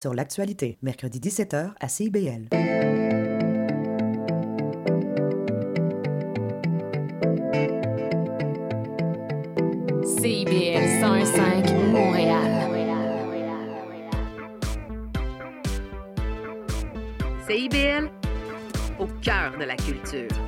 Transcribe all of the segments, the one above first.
sur l'actualité, mercredi 17h à CIBL. CIBL 105 Montréal. CIBL, au cœur de la culture.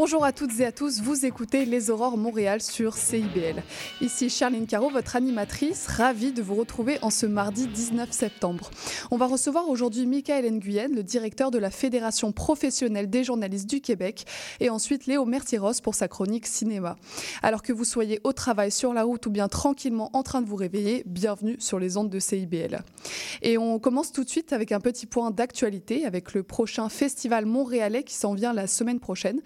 Bonjour à toutes et à tous, vous écoutez Les Aurores Montréal sur CIBL. Ici Charline Caro, votre animatrice, ravie de vous retrouver en ce mardi 19 septembre. On va recevoir aujourd'hui Michael Nguyen, le directeur de la Fédération professionnelle des journalistes du Québec, et ensuite Léo Mertieros pour sa chronique cinéma. Alors que vous soyez au travail, sur la route ou bien tranquillement en train de vous réveiller, bienvenue sur les ondes de CIBL. Et on commence tout de suite avec un petit point d'actualité avec le prochain festival montréalais qui s'en vient la semaine prochaine.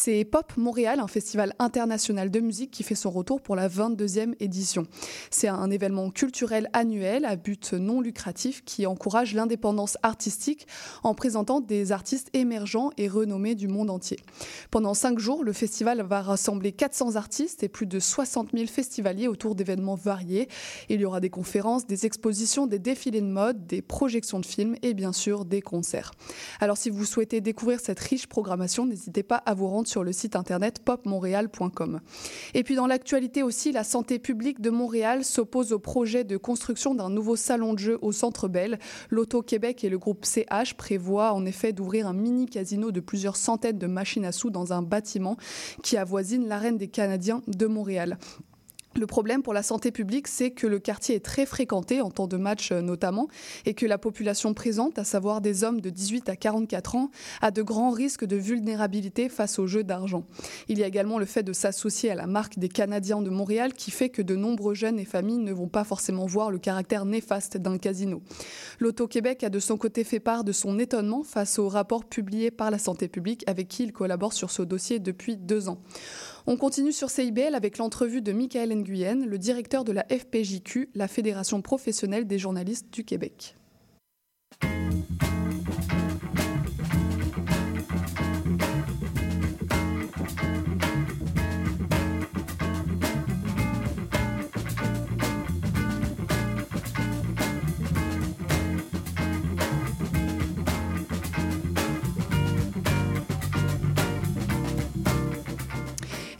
C'est Pop Montréal, un festival international de musique qui fait son retour pour la 22e édition. C'est un événement culturel annuel à but non lucratif qui encourage l'indépendance artistique en présentant des artistes émergents et renommés du monde entier. Pendant cinq jours, le festival va rassembler 400 artistes et plus de 60 000 festivaliers autour d'événements variés. Il y aura des conférences, des expositions, des défilés de mode, des projections de films et bien sûr des concerts. Alors si vous souhaitez découvrir cette riche programmation, n'hésitez pas à vous rendre sur le site internet popmontréal.com. Et puis dans l'actualité aussi, la santé publique de Montréal s'oppose au projet de construction d'un nouveau salon de jeu au Centre Bell. L'Auto-Québec et le groupe CH prévoient en effet d'ouvrir un mini casino de plusieurs centaines de machines à sous dans un bâtiment qui avoisine l'arène des Canadiens de Montréal. Le problème pour la santé publique, c'est que le quartier est très fréquenté en temps de match euh, notamment, et que la population présente, à savoir des hommes de 18 à 44 ans, a de grands risques de vulnérabilité face aux jeux d'argent. Il y a également le fait de s'associer à la marque des Canadiens de Montréal qui fait que de nombreux jeunes et familles ne vont pas forcément voir le caractère néfaste d'un casino. L'Auto-Québec a de son côté fait part de son étonnement face au rapport publié par la santé publique avec qui il collabore sur ce dossier depuis deux ans. On continue sur CIBL avec l'entrevue de Michael Nguyen, le directeur de la FPJQ, la Fédération professionnelle des journalistes du Québec.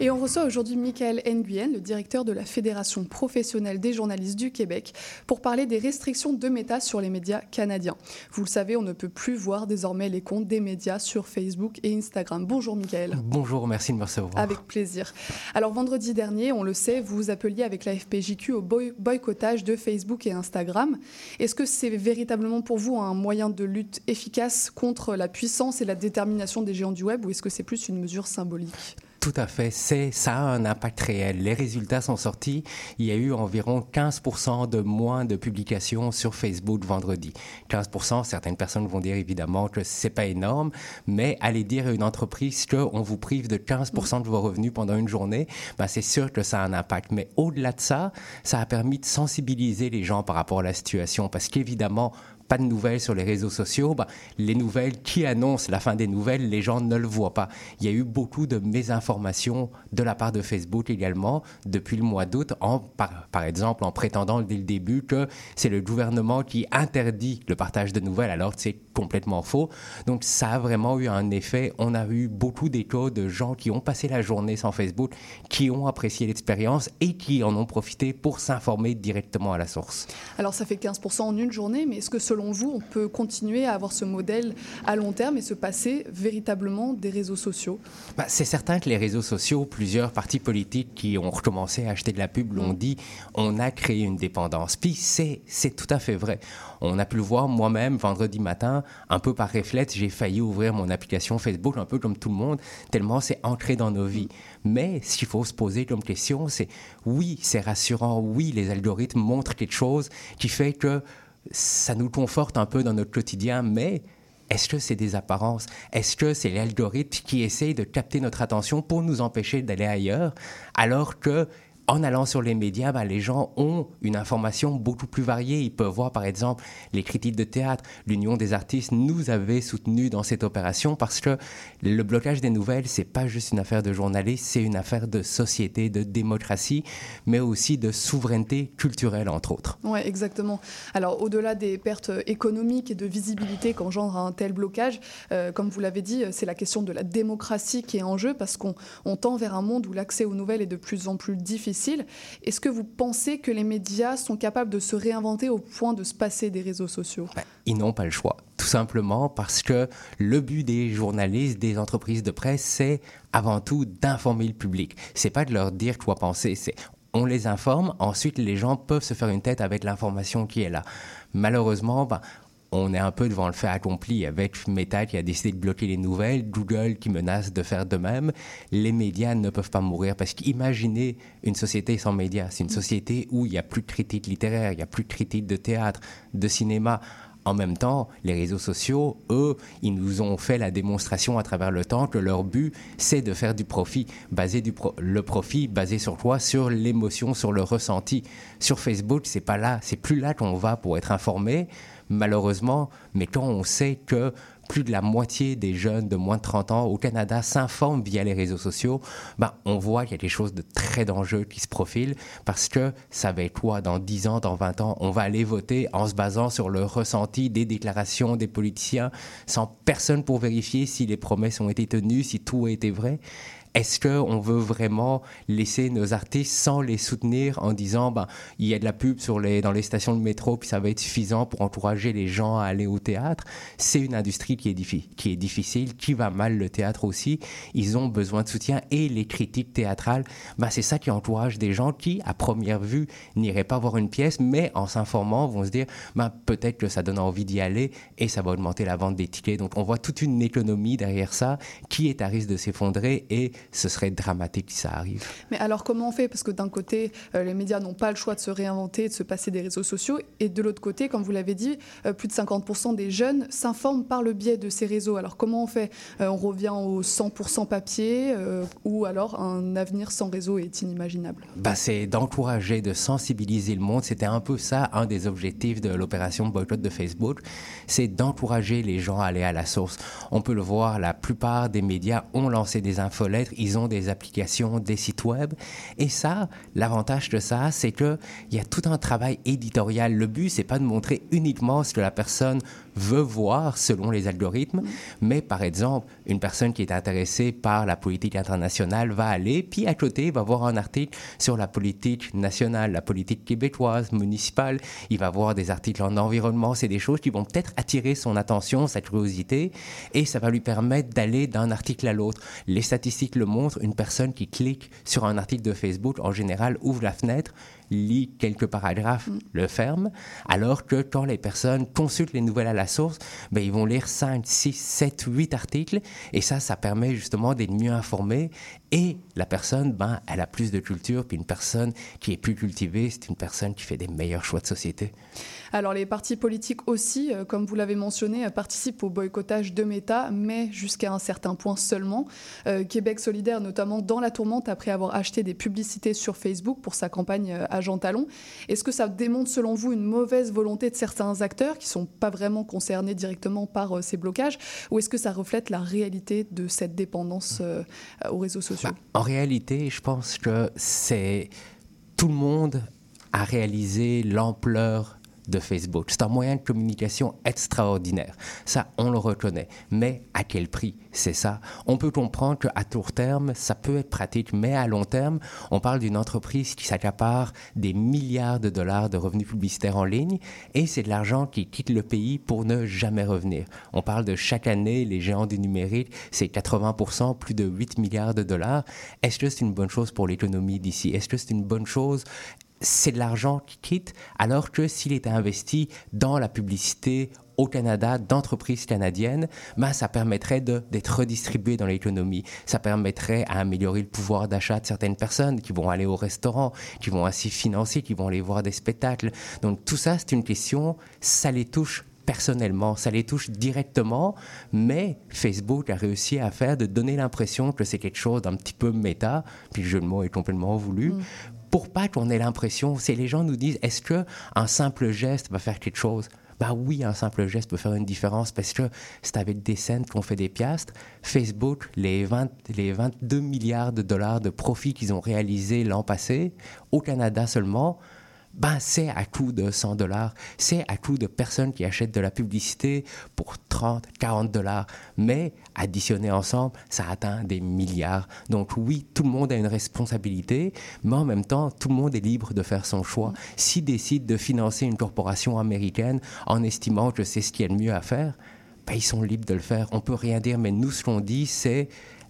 Et on reçoit aujourd'hui Michael Nguyen, le directeur de la Fédération professionnelle des journalistes du Québec, pour parler des restrictions de méta sur les médias canadiens. Vous le savez, on ne peut plus voir désormais les comptes des médias sur Facebook et Instagram. Bonjour Michael. Bonjour, merci de me recevoir. Avec plaisir. Alors vendredi dernier, on le sait, vous vous appeliez avec la FPJQ au boy boycottage de Facebook et Instagram. Est-ce que c'est véritablement pour vous un moyen de lutte efficace contre la puissance et la détermination des géants du web ou est-ce que c'est plus une mesure symbolique? Tout à fait, c'est ça a un impact réel. Les résultats sont sortis. Il y a eu environ 15% de moins de publications sur Facebook vendredi. 15%, certaines personnes vont dire évidemment que c'est pas énorme, mais aller dire à une entreprise qu'on vous prive de 15% de vos revenus pendant une journée, ben c'est sûr que ça a un impact. Mais au-delà de ça, ça a permis de sensibiliser les gens par rapport à la situation, parce qu'évidemment, pas de nouvelles sur les réseaux sociaux, bah, les nouvelles qui annoncent la fin des nouvelles, les gens ne le voient pas. Il y a eu beaucoup de mésinformations de la part de Facebook également depuis le mois d'août, par, exemple en prétendant dès le début que c'est le gouvernement qui interdit le partage de nouvelles, alors que c'est complètement faux. Donc ça a vraiment eu un effet. On a eu beaucoup d'échos de gens qui ont passé la journée sans Facebook, qui ont apprécié l'expérience et qui en ont profité pour s'informer directement à la source. Alors ça fait 15% en une journée, mais est-ce que selon vous, on peut continuer à avoir ce modèle à long terme et se passer véritablement des réseaux sociaux? Bah, C'est certain que les réseaux sociaux, plusieurs partis politiques qui ont recommencé à acheter de la pub l'ont dit, on a créé une dépendance. Puis c'est tout à fait vrai. On a pu le voir moi-même vendredi matin, un peu par réflexe, j'ai failli ouvrir mon application Facebook, un peu comme tout le monde, tellement c'est ancré dans nos vies. Mais ce qu'il faut se poser comme question, c'est oui, c'est rassurant, oui, les algorithmes montrent quelque chose qui fait que ça nous conforte un peu dans notre quotidien, mais est-ce que c'est des apparences? Est-ce que c'est l'algorithme qui essaye de capter notre attention pour nous empêcher d'aller ailleurs alors que en allant sur les médias, ben, les gens ont une information beaucoup plus variée. Ils peuvent voir, par exemple, les critiques de théâtre. L'Union des artistes nous avait soutenus dans cette opération parce que le blocage des nouvelles, c'est pas juste une affaire de journalistes, c'est une affaire de société, de démocratie, mais aussi de souveraineté culturelle, entre autres. Oui, exactement. Alors, au-delà des pertes économiques et de visibilité qu'engendre un tel blocage, euh, comme vous l'avez dit, c'est la question de la démocratie qui est en jeu parce qu'on tend vers un monde où l'accès aux nouvelles est de plus en plus difficile est-ce que vous pensez que les médias sont capables de se réinventer au point de se passer des réseaux sociaux? Ben, Ils n'ont pas le choix. Tout simplement parce que le but des journalistes, des entreprises de presse, c'est avant tout d'informer le public. C'est pas de leur dire quoi penser, on les informe, ensuite les gens peuvent se faire une tête avec l'information qui est là. Malheureusement, ben, on est un peu devant le fait accompli avec Meta qui a décidé de bloquer les nouvelles, Google qui menace de faire de même. Les médias ne peuvent pas mourir parce qu'imaginez une société sans médias. C'est une société où il n'y a plus de critiques littéraires, il n'y a plus de critiques de théâtre, de cinéma. En même temps, les réseaux sociaux, eux, ils nous ont fait la démonstration à travers le temps que leur but, c'est de faire du profit. Baser du le profit basé sur quoi? Sur l'émotion, sur le ressenti. Sur Facebook, c'est pas là, c'est plus là qu'on va pour être informé malheureusement, mais quand on sait que plus de la moitié des jeunes de moins de 30 ans au Canada s'informent via les réseaux sociaux, ben, on voit qu'il y a des choses de très dangereux qui se profilent parce que ça va être quoi? Dans 10 ans, dans 20 ans On va aller voter en se basant sur le ressenti des déclarations des politiciens sans personne pour vérifier si les promesses ont été tenues, si tout a été vrai? Est-ce qu'on veut vraiment laisser nos artistes sans les soutenir en disant ben, il y a de la pub sur les, dans les stations de métro, puis ça va être suffisant pour encourager les gens à aller au théâtre? C'est une industrie qui est, qui est difficile, qui va mal le théâtre aussi. Ils ont besoin de soutien et les critiques théâtrales, ben, c'est ça qui encourage des gens qui, à première vue, n'iraient pas voir une pièce, mais en s'informant, vont se dire ben, peut-être que ça donne envie d'y aller et ça va augmenter la vente des tickets. Donc on voit toute une économie derrière ça qui est à risque de s'effondrer et ce serait dramatique si ça arrive. Mais alors comment on fait? Parce que d'un côté, euh, les médias n'ont pas le choix de se réinventer, de se passer des réseaux sociaux, et de l'autre côté, comme vous l'avez dit, euh, plus de 50% des jeunes s'informent par le biais de ces réseaux. Alors comment on fait? Euh, On revient au 100% papier, ou alors un avenir sans réseau est inimaginable? Bah, C'est d'encourager, de sensibiliser le monde. C'était un peu ça, un des objectifs de l'opération boycott de Facebook, c'est d'encourager les gens à aller à la source. On peut le voir, la plupart des médias ont lancé des infolettes ils ont des applications, des sites web. Et ça, l'avantage de ça, c'est qu'il y a tout un travail éditorial. Le but, c'est pas de montrer uniquement ce que la personne veut voir selon les algorithmes, mais par exemple, une personne qui est intéressée par la politique internationale va aller, puis à côté, va voir un article sur la politique nationale, la politique québécoise, municipale. Il va voir des articles en environnement. C'est des choses qui vont peut-être attirer son attention, sa curiosité, et ça va lui permettre d'aller d'un article à l'autre. Les statistiques le montrent. Une personne qui clique sur un article de Facebook, en général, ouvre la fenêtre, lit quelques paragraphes, mm. le ferme, alors que quand les personnes consultent les nouvelles à la source, ben, ils vont lire 5, 6, 7, 8 articles, et ça, ça permet justement d'être mieux informé, et la personne, ben, elle a plus de culture, puis une personne qui est plus cultivée, c'est une personne qui fait des meilleurs choix de société. Alors les partis politiques aussi, euh, comme vous l'avez mentionné, euh, participent au boycottage de Meta, mais jusqu'à un certain point seulement. Euh, Québec solidaire, notamment dans la tourmente, après avoir acheté des publicités sur Facebook pour sa campagne Agent Talon. Est-ce que ça démontre selon vous une mauvaise volonté de certains acteurs qui ne sont pas vraiment concernés directement par ces blocages, ou est-ce que ça reflète la réalité de cette dépendance aux réseaux sociaux? Bah, En réalité, je pense que c'est tout le monde a réalisé l'ampleur de Facebook. C'est un moyen de communication extraordinaire. Ça, on le reconnaît. Mais à quel prix C'est ça? On peut comprendre qu'à court terme, ça peut être pratique, mais à long terme, on parle d'une entreprise qui s'accapare des milliards de dollars de revenus publicitaires en ligne et c'est de l'argent qui quitte le pays pour ne jamais revenir. On parle de chaque année, les géants du numérique, c'est 80%, plus de 8 milliards de dollars. Est-ce que c'est une bonne chose pour l'économie d'ici? Est-ce que c'est une bonne chose c'est de l'argent qui quitte, alors que s'il était investi dans la publicité au Canada d'entreprises canadiennes, ben, ça permettrait d'être redistribué dans l'économie. Ça permettrait à améliorer le pouvoir d'achat de certaines personnes qui vont aller au restaurant, qui vont ainsi financer, qui vont aller voir des spectacles. Donc tout ça, c'est une question, ça les touche personnellement, ça les touche directement, mais Facebook a réussi à faire de donner l'impression que c'est quelque chose d'un petit peu méta, puis le jeu de mots est complètement voulu. Pour pas qu'on ait l'impression, c'est les gens nous disent est-ce que un simple geste va faire quelque chose? Bah oui, un simple geste peut faire une différence parce que c'est avec des scènes qu'on fait des piastres. Facebook, les, 20, les 22 milliards de dollars de profits qu'ils ont réalisés l'an passé, au Canada seulement, ben, c'est à coût de 100 dollars, c'est à coût de personnes qui achètent de la publicité pour 30, 40 dollars. Mais additionné ensemble, ça atteint des milliards. Donc oui, tout le monde a une responsabilité, mais en même temps, tout le monde est libre de faire son choix. S'il décide de financer une corporation américaine en estimant que c'est ce qui est le mieux à faire, ben, ils sont libres de le faire. On peut rien dire, mais nous, ce qu'on dit, c'est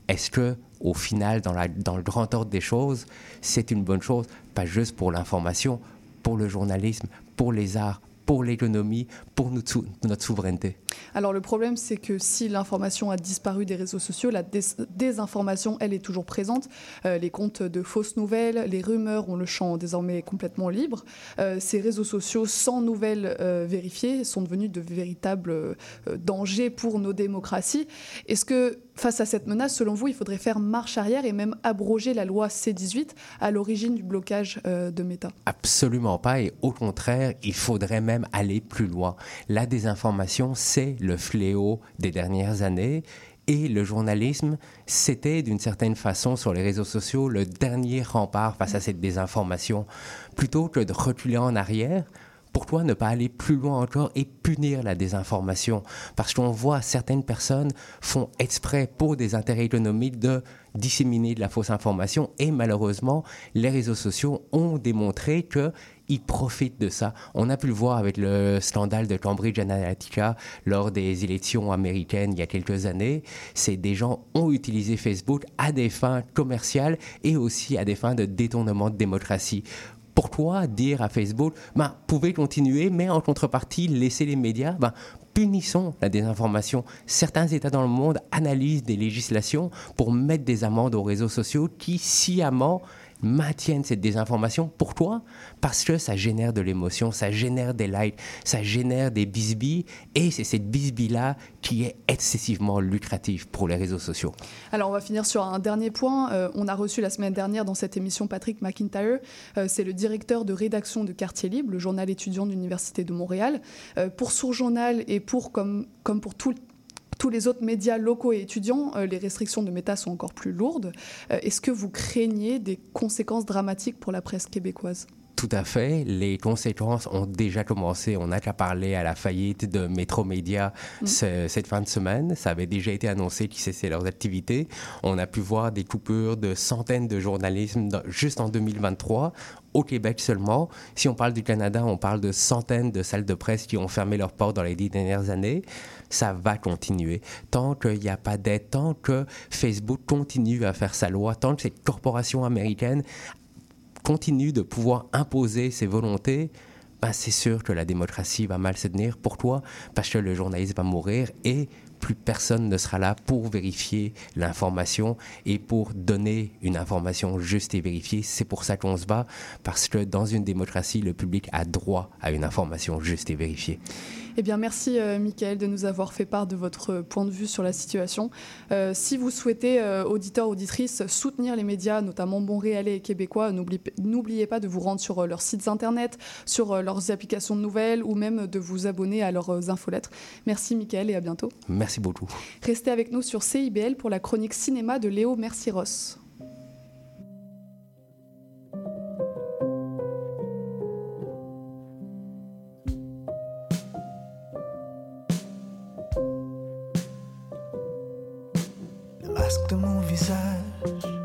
est-ce que au final, dans le grand ordre des choses, c'est une bonne chose, pas juste pour l'information, pour le journalisme, pour les arts, pour l'économie, pour notre, souveraineté. Alors le problème, c'est que si l'information a disparu des réseaux sociaux, la dés désinformation, elle, est toujours présente. Euh, les comptes de fausses nouvelles, les rumeurs ont le champ désormais complètement libre. Euh, ces réseaux sociaux sans nouvelles euh, vérifiées sont devenus de véritables dangers pour nos démocraties. Est-ce que face à cette menace, selon vous, il faudrait faire marche arrière et même abroger la loi C-18 à l'origine du blocage euh, de Meta Absolument pas. Et au contraire, il faudrait même aller plus loin. La désinformation, c'est le fléau des dernières années. Et le journalisme, c'était d'une certaine façon sur les réseaux sociaux le dernier rempart face à cette désinformation. Plutôt que de reculer en arrière, pourquoi ne pas aller plus loin encore et punir la désinformation? Parce qu'on voit certaines personnes font exprès pour des intérêts économiques de disséminer de la fausse information et malheureusement, les réseaux sociaux ont démontré que ils profitent de ça. On a pu le voir avec le scandale de Cambridge Analytica lors des élections américaines il y a quelques années. C'est des gens ont utilisé Facebook à des fins commerciales et aussi à des fins de détournement de démocratie pourquoi dire à Facebook, ben, pouvez continuer, mais en contrepartie, laissez les médias, ben, punissons la désinformation. Certains États dans le monde analysent des législations pour mettre des amendes aux réseaux sociaux qui sciemment maintiennent cette désinformation. Pourquoi? Parce que ça génère de l'émotion, ça génère des likes, ça génère des bisbilles, et c'est cette bisbille-là qui est excessivement lucrative pour les réseaux sociaux. Alors on va finir sur un dernier point. Euh, on a reçu la semaine dernière dans cette émission Patrick McIntyre, euh, c'est le directeur de rédaction de Quartier Libre, le journal étudiant de l'Université de Montréal. Euh, pour son journal et pour, comme, comme pour tout tous les autres médias locaux et étudiants, euh, les restrictions de méta sont encore plus lourdes. Euh, Est-ce que vous craignez des conséquences dramatiques pour la presse québécoise? Tout à fait. Les conséquences ont déjà commencé. On n'a qu'à parler à la faillite de Métro Média mmh. cette fin de semaine. Ça avait déjà été annoncé qu'ils cessaient leurs activités. On a pu voir des coupures de centaines de journalisme juste en 2023 au Québec seulement. Si on parle du Canada, on parle de centaines de salles de presse qui ont fermé leurs portes dans les dix dernières années. Ça va continuer. Tant qu'il n'y a pas d'aide, tant que Facebook continue à faire sa loi, tant que cette corporation américaine continue de pouvoir imposer ses volontés, ben c'est sûr que la démocratie va mal se tenir. Pourquoi Parce que le journaliste va mourir et plus personne ne sera là pour vérifier l'information et pour donner une information juste et vérifiée. C'est pour ça qu'on se bat, parce que dans une démocratie, le public a droit à une information juste et vérifiée. Eh bien, merci, euh, Michael, de nous avoir fait part de votre point de vue sur la situation. Euh, si vous souhaitez, euh, auditeurs, auditrices, soutenir les médias, notamment montréalais et québécois, n'oubliez pas de vous rendre sur leurs sites internet, sur leurs applications de nouvelles ou même de vous abonner à leurs infolettres. Merci, Michael, et à bientôt. Merci beaucoup. Restez avec nous sur CIBL pour la chronique cinéma de Léo Merciros. Masque de mon visage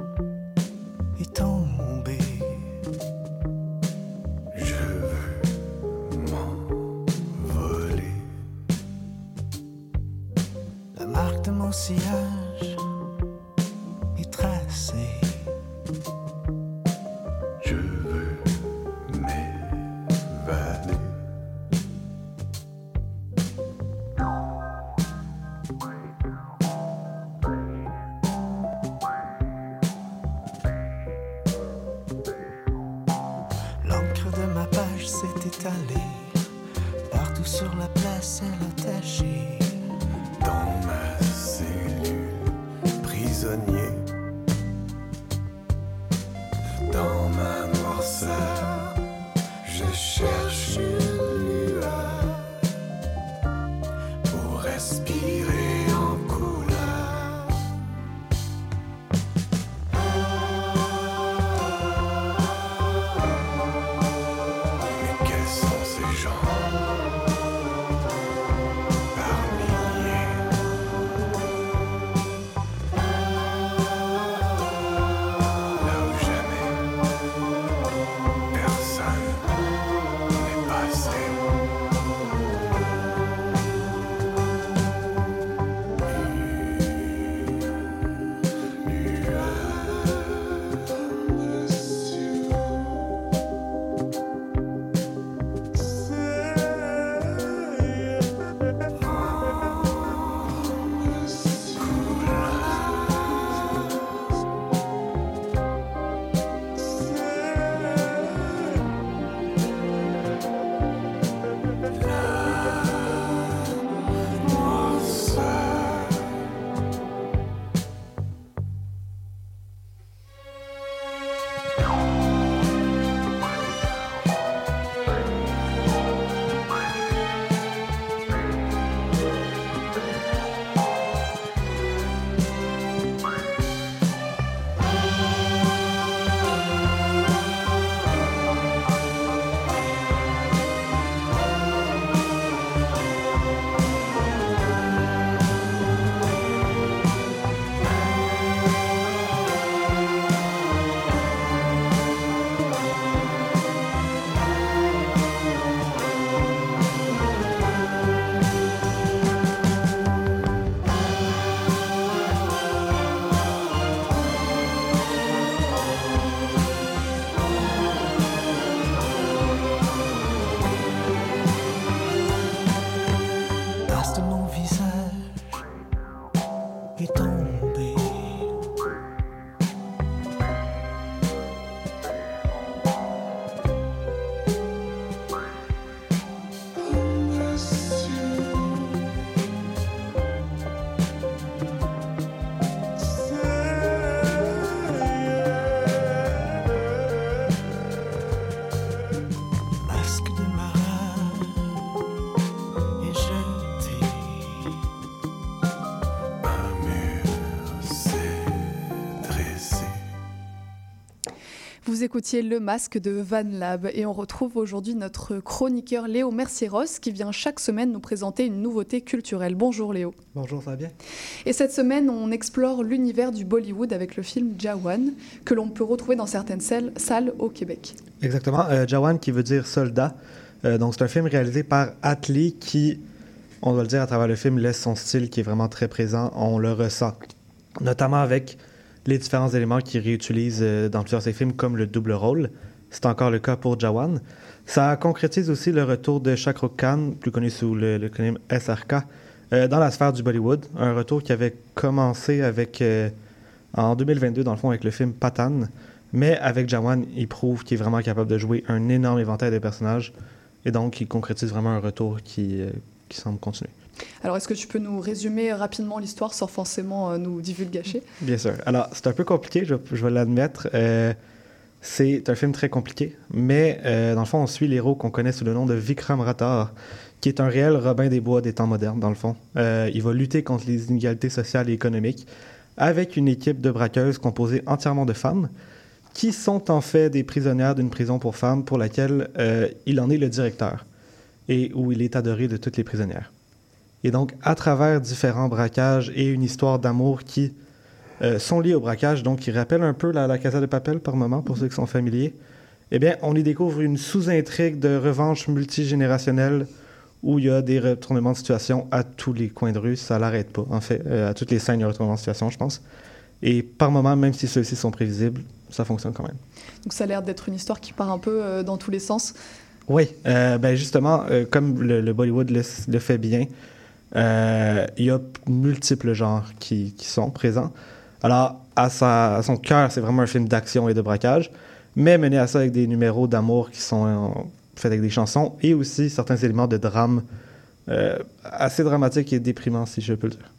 Face de écoutiez Le Masque de Van Lab et on retrouve aujourd'hui notre chroniqueur Léo Mercieros qui vient chaque semaine nous présenter une nouveauté culturelle. Bonjour Léo. Bonjour, ça va bien? Et cette semaine, on explore l'univers du Bollywood avec le film Jawan que l'on peut retrouver dans certaines salles, salles au Québec. Exactement. Euh, Jawan qui veut dire soldat. Euh, donc, c'est un film réalisé par Atlee qui, on doit le dire, à travers le film, laisse son style qui est vraiment très présent. On le ressent. Notamment avec les différents éléments qu'il réutilise euh, dans plusieurs de ses films, comme le double rôle. C'est encore le cas pour Jawan. Ça concrétise aussi le retour de Shah Rukh Khan, plus connu sous le, le SRK, euh, dans la sphère du Bollywood. Un retour qui avait commencé avec, euh, en 2022, dans le fond, avec le film Patan. Mais avec Jawan, il prouve qu'il est vraiment capable de jouer un énorme éventail de personnages. Et donc, il concrétise vraiment un retour qui, qui semble continuer. Alors, est-ce que tu peux nous résumer rapidement l'histoire sans forcément euh, nous divulgacher? Bien sûr. Alors, c'est un peu compliqué, je, vais l'admettre. Euh, c'est un film très compliqué, mais euh, dans le fond, on suit l'héros qu'on connaît sous le nom de Vikram Rathore, qui est un réel Robin des Bois des temps modernes, dans le fond. Il va lutter contre les inégalités sociales et économiques avec une équipe de braqueuses composée entièrement de femmes, qui sont en fait des prisonnières d'une prison pour femmes pour laquelle il en est le directeur et où il est adoré de toutes les prisonnières. Et donc, à travers différents braquages et une histoire d'amour qui euh, sont liés au braquage, donc qui rappellent un peu la, la Casa de Papel par moment, pour ceux qui sont familiers, eh bien, on y découvre une sous-intrigue de revanche multigénérationnelle où il y a des retournements de situation à tous les coins de rue. Ça l'arrête pas, en fait. Euh, à toutes les scènes, il y a un retournement de situation, je pense. Et par moment, même si ceux-ci sont prévisibles, ça fonctionne quand même. Donc, ça a l'air d'être une histoire qui part un peu euh, dans tous les sens. Oui, euh, ben justement, comme le, le Bollywood le, le fait bien, il y a multiples genres qui, qui sont présents. Alors, à, sa, à son cœur, c'est vraiment un film d'action et de braquage, mais mené à ça avec des numéros d'amour qui sont euh, fait avec des chansons, et aussi certains éléments de drame euh, assez dramatiques et déprimants, si je peux le dire.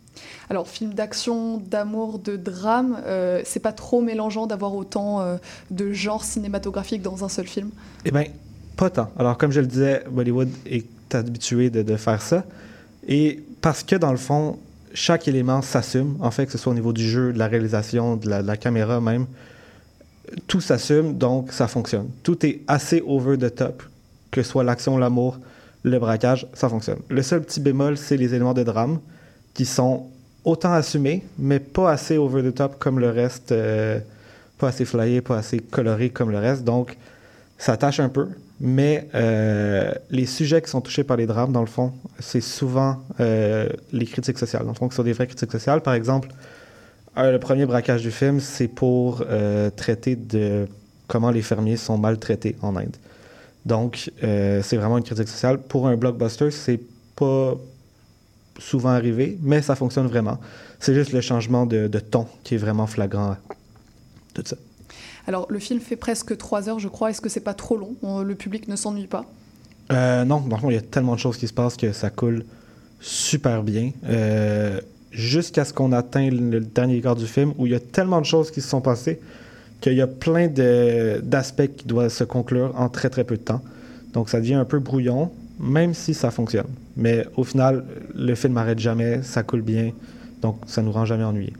Alors, film d'action, d'amour, de drame, euh, c'est pas trop mélangeant d'avoir autant euh, de genres cinématographiques dans un seul film? Eh bien, pas tant. Alors, comme je le disais, Bollywood est habitué de, de faire ça. Et parce que, dans le fond, chaque élément s'assume, en fait, que ce soit au niveau du jeu, de la réalisation, de la, caméra même, tout s'assume, donc ça fonctionne. Tout est assez over the top, que ce soit l'action, l'amour, le braquage, ça fonctionne. Le seul petit bémol, c'est les éléments de drame qui sont autant assumés, mais pas assez over the top comme le reste, euh, pas assez flyé, pas assez coloré comme le reste. Donc, ça tâche un peu, mais euh, les sujets qui sont touchés par les drames, dans le fond, c'est souvent euh, les critiques sociales. Dans le fond, qui sont des vraies critiques sociales. Par exemple, euh, le premier braquage du film, c'est pour traiter de comment les fermiers sont maltraités en Inde. Donc, c'est vraiment une critique sociale. Pour un blockbuster, c'est pas souvent arrivé, mais ça fonctionne vraiment. C'est juste le changement de, de ton qui est vraiment flagrant. Tout ça. Alors, le film fait presque trois heures, je crois. Est-ce que c'est pas trop long? On- Le public ne s'ennuie pas? Euh, non, fond, il y a tellement de choses qui se passent que ça coule super bien. Euh, Jusqu'à ce qu'on atteigne le dernier quart du film, où il y a tellement de choses qui se sont passées qu'il y a plein d'aspects qui doivent se conclure en très très peu de temps. Donc ça devient un peu brouillon, même si ça fonctionne. Mais au final, le film n'arrête jamais, ça coule bien, donc ça nous rend jamais ennuyés.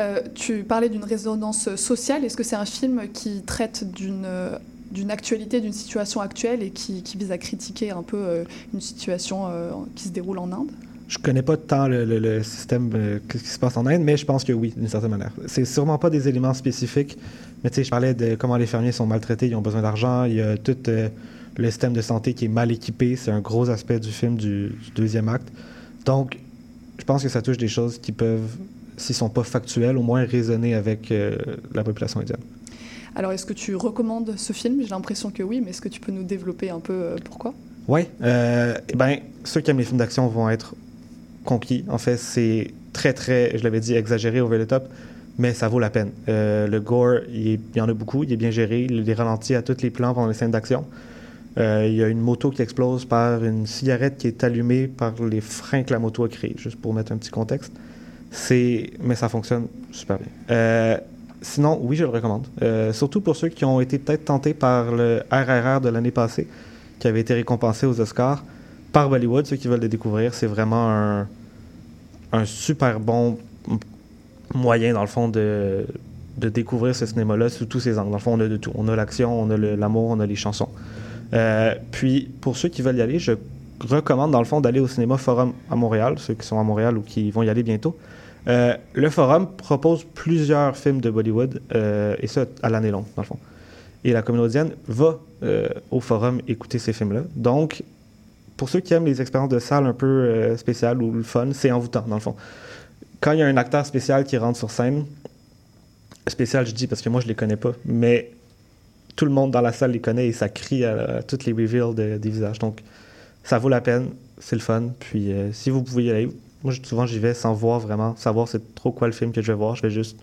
Euh, tu parlais d'une résonance sociale. Est-ce que c'est un film qui traite d'une euh, d'une actualité, d'une situation actuelle et qui, vise à critiquer un peu euh, une situation qui se déroule en Inde? Je connais pas tant le, système euh, qui se passe en Inde, mais je pense que oui, d'une certaine manière. C'est sûrement pas des éléments spécifiques, mais tu sais, je parlais de comment les fermiers sont maltraités, ils ont besoin d'argent, il y a tout le système de santé qui est mal équipé, c'est un gros aspect du film du deuxième acte. Donc, je pense que ça touche des choses qui peuvent, s'ils sont pas factuels, au moins résonner avec euh, la population indienne. Alors, est-ce que tu recommandes ce film? J'ai l'impression que oui, mais est-ce que tu peux nous développer un peu euh, pourquoi? Oui. Euh, eh ben, ceux qui aiment les films d'action vont être conquis. En fait, c'est très, très, je l'avais dit, exagéré, over the top, mais ça vaut la peine. Euh, le gore, il, est- il y en a beaucoup, il est bien géré, il est ralenti à tous les plans pendant les scènes d'action. Euh, il y a une moto qui explose par une cigarette qui est allumée par les freins que la moto a créés, juste pour mettre un petit contexte. C'est, mais ça fonctionne super bien. Euh, sinon, oui, je le recommande. Euh, surtout pour ceux qui ont été peut-être tentés par le RRR de l'année passée, qui avait été récompensé aux Oscars par Bollywood. Ceux qui veulent le découvrir, c'est vraiment un, super bon moyen, dans le fond, de, découvrir ce cinéma-là sous tous ses angles. Dans le fond, on a de tout. On a l'action, on a l'amour, on a les chansons. Euh, puis, pour ceux qui veulent y aller, je recommande, dans le fond, d'aller au cinéma Forum à Montréal, ceux qui sont à Montréal ou qui vont y aller bientôt. Euh, le Forum propose plusieurs films de Bollywood, euh, et ça à l'année longue, dans le fond. Et la communauté indienne va euh, au Forum écouter ces films-là. Donc, pour ceux qui aiment les expériences de salle un peu spéciales ou le fun, c'est envoûtant, dans le fond. Quand il y a un acteur spécial qui rentre sur scène, spécial, je dis parce que moi, je les connais pas, mais tout le monde dans la salle les connaît et ça crie à, à toutes les reveals de- des visages. Donc, ça vaut la peine, c'est le fun. Puis, euh, si vous pouvez y aller, moi, je- souvent, j'y vais sans voir vraiment, savoir c'est trop quoi le film que je vais voir. Je vais juste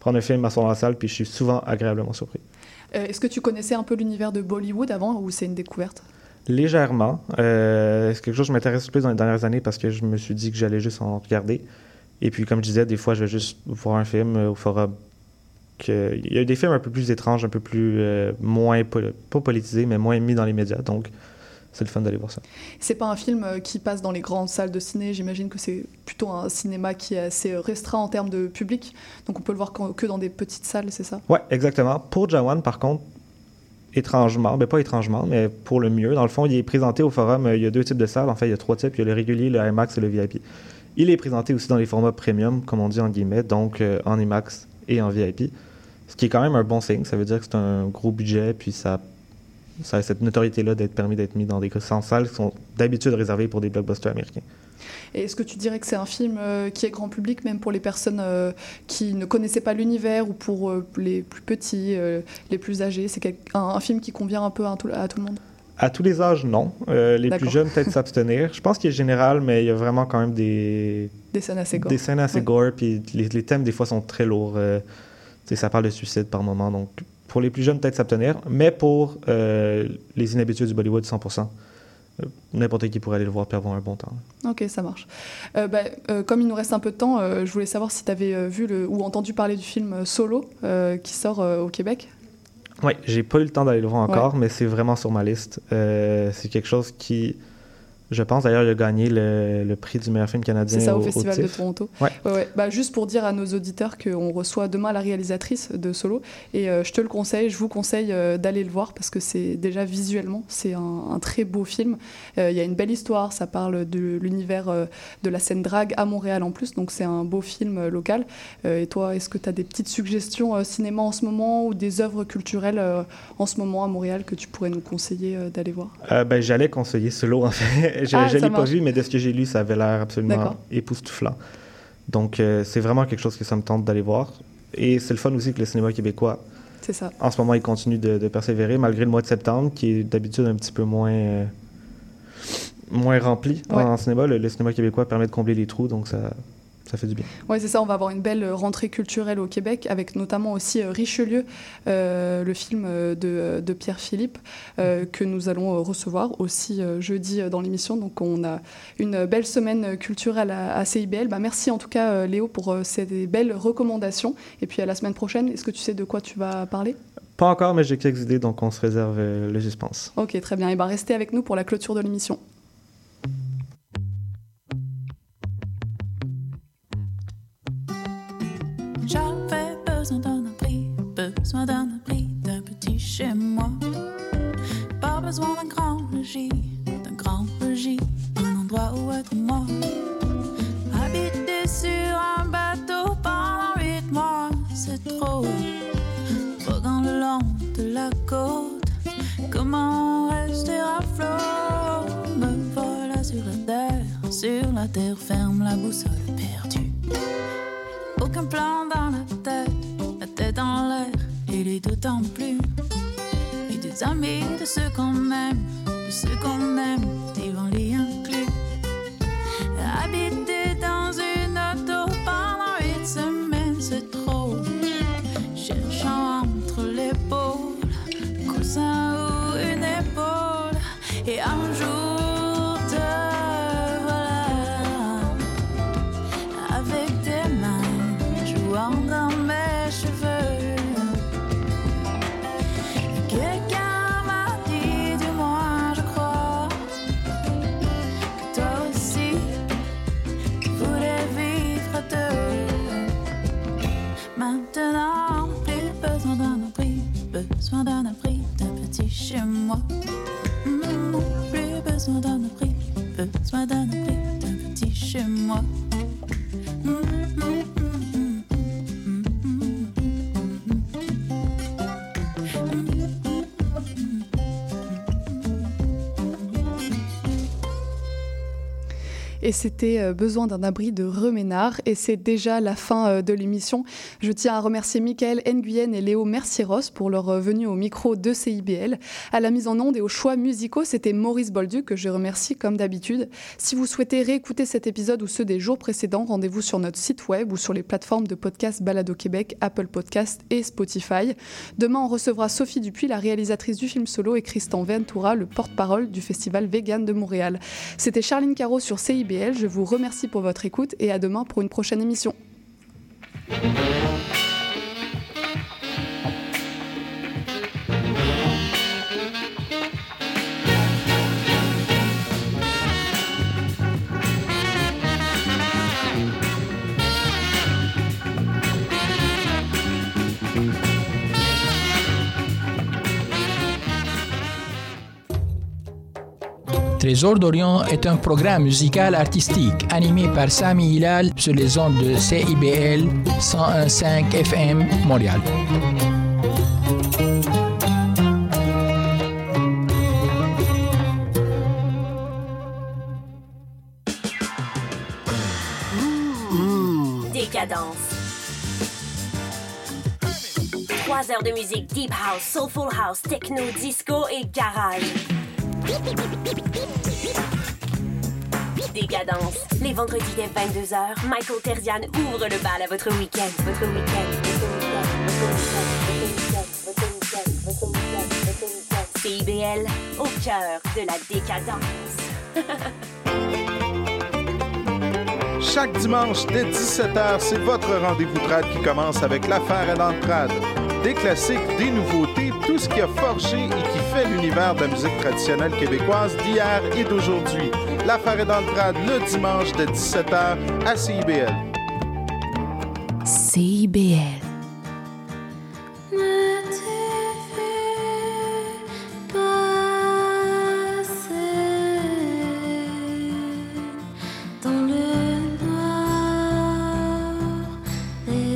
prendre un film, m'asseoir dans la salle, puis je suis souvent agréablement surpris. Euh, Est-ce que tu connaissais un peu l'univers de Bollywood avant ou c'est une découverte? Légèrement. Euh, c'est quelque chose qui m'intéresse plus dans les dernières années parce que je me suis dit que j'allais juste en regarder. Et puis, comme je disais, des fois, je vais juste voir un film euh, au forum. Que... Il y a eu des films un peu plus étranges, un peu plus euh, moins, pol- pas politisés, mais moins mis dans les médias. Donc, c'est le fun d'aller voir ça. C'est pas un film euh, qui passe dans les grandes salles de ciné. J'imagine que c'est plutôt un cinéma qui est assez restreint en termes de public. Donc on peut le voir que dans des petites salles, c'est ça? Ouais, exactement. Pour Jawan, par contre, étrangement, mais pas étrangement, mais pour le mieux, dans le fond, il est présenté au forum. euh, Il y a deux types de salles. En fait, il y a trois types. Il y a le régulier, le IMAX et le VIP. Il est présenté aussi dans les formats premium, comme on dit en guillemets, donc euh, en IMAX et en VIP. Ce qui est quand même un bon signe. Ça veut dire que c'est un gros budget, puis ça, ça a cette notoriété-là d'être permis d'être mis dans des salles qui sont d'habitude réservées pour des blockbusters américains. Et est-ce que tu dirais que c'est un film euh, qui est grand public, même pour les personnes euh, qui ne connaissaient pas l'univers ou pour euh, les plus petits, les plus âgés? C'est un, un film qui convient un peu à tout, à tout le monde? À tous les âges, non. Les plus jeunes, peut-être s'abstenir. Je pense qu'il est général, mais il y a vraiment quand même des, Des scènes assez gore. Des scènes assez Ouais. gore, puis les, les thèmes, des fois, sont très lourds. ça parle de suicide par moment, donc pour les plus jeunes, peut-être s'abstenir, mais pour euh, les inhabitués du Bollywood, 100%. Euh, N'importe qui pourrait aller le voir et avoir un bon temps. Ok, ça marche. Euh, bah, euh, comme il nous reste un peu de temps, je voulais savoir si tu avais vu le, ou entendu parler du film Solo qui sort au Québec. Oui, j'ai pas eu le temps d'aller le voir encore, mais c'est vraiment sur ma liste. C'est quelque chose qui, je pense d'ailleurs, il a gagné le, le prix du meilleur film canadien C'est ça, au, au, Festival de. Toronto. Ouais. Ouais, ouais. Bah, juste pour dire à nos auditeurs qu'on reçoit demain la réalisatrice de Solo. Et euh, je te le conseille, je vous conseille euh, d'aller le voir parce que c'est déjà visuellement, c'est un, un très beau film. Euh, Il y a une belle histoire, ça parle de l'univers de la scène drague à Montréal en plus, donc c'est un beau film local. Et toi, est-ce que tu as des petites suggestions cinéma en ce moment ou des œuvres culturelles en ce moment à Montréal que tu pourrais nous conseiller d'aller voir? Ben, J'allais conseiller Solo, en fait. Je Ah, l'ai pas vu, mais de ce que j'ai lu, ça avait l'air absolument époustouflant. Donc, euh, c'est vraiment quelque chose que ça me tente d'aller voir. Et c'est le fun aussi que le cinéma québécois, ça. en ce moment, il continue de, de persévérer, malgré le mois de septembre, qui est d'habitude un petit peu moins, euh, moins rempli en cinéma. Le, le cinéma québécois permet de combler les trous, donc ça, ça fait du bien. Oui, c'est ça, on va avoir une belle euh, rentrée culturelle au Québec, avec notamment aussi euh, Richelieu, euh, le film de, de Pierre Philippe, euh, que nous allons recevoir aussi jeudi dans l'émission. Donc on a une belle semaine culturelle à, à CIBL. Bah, merci en tout cas Léo pour ces belles recommandations. Et puis à la semaine prochaine, est-ce que tu sais de quoi tu vas parler? Pas encore, mais j'ai quelques idées, donc on se réserve le suspense. Ok, très bien. Et bah restez avec nous pour la clôture de l'émission. Besoin d'un abri, d'un petit chez moi. Pas besoin d'un grand logis, d'un grand logis, un endroit où être moi. Habiter sur un bateau pendant huit mois, c'est trop. Voguant le long de la côte, comment rester à flot? Me voilà sur la terre, sur la terre ferme, la boussole perdue. Aucun plan dans la tête, la tête en l'air, plus. Et des amis de ceux qu'on aime, de ceux qu'on aime, Et c'était euh, besoin d'un abri de Reménard. Et c'est déjà la fin euh, de l'émission. Je tiens à remercier Michael Nguyen et Léo Mercieros pour leur euh, venue au micro de CIBL. À la mise en onde et aux choix musicaux, c'était Maurice Bolduc que je remercie comme d'habitude. Si vous souhaitez réécouter cet épisode ou ceux des jours précédents, rendez-vous sur notre site web ou sur les plateformes de podcast Balado Québec, Apple Podcast et Spotify. Demain, on recevra Sophie Dupuis, la réalisatrice du film solo, et Christian Ventura, le porte-parole du festival Vegan de Montréal. C'était Charline Caro sur CIBL. Je vous remercie pour votre écoute et à demain pour une prochaine émission. Trésor d'Orient est un programme musical artistique animé par Sami Hilal sur les ondes de CIBL 101.5 FM Montréal. Décadence. Trois heures de musique deep house, soulful house, techno, disco et garage. Décadence. Les vendredis dès 22h, Michael Terzian ouvre le bal à votre week-end. Votre week-end. CIBL, au cœur de la décadence. Chaque dimanche dès 17h, c'est votre rendez-vous trad qui commence avec l'affaire et dans le trad. Des classiques, des nouveautés, tout ce qui a forgé et qui fait l'univers de la musique traditionnelle québécoise d'hier et d'aujourd'hui. L'affaire est dans le trad le dimanche dès 17h à CIBL. CIBL.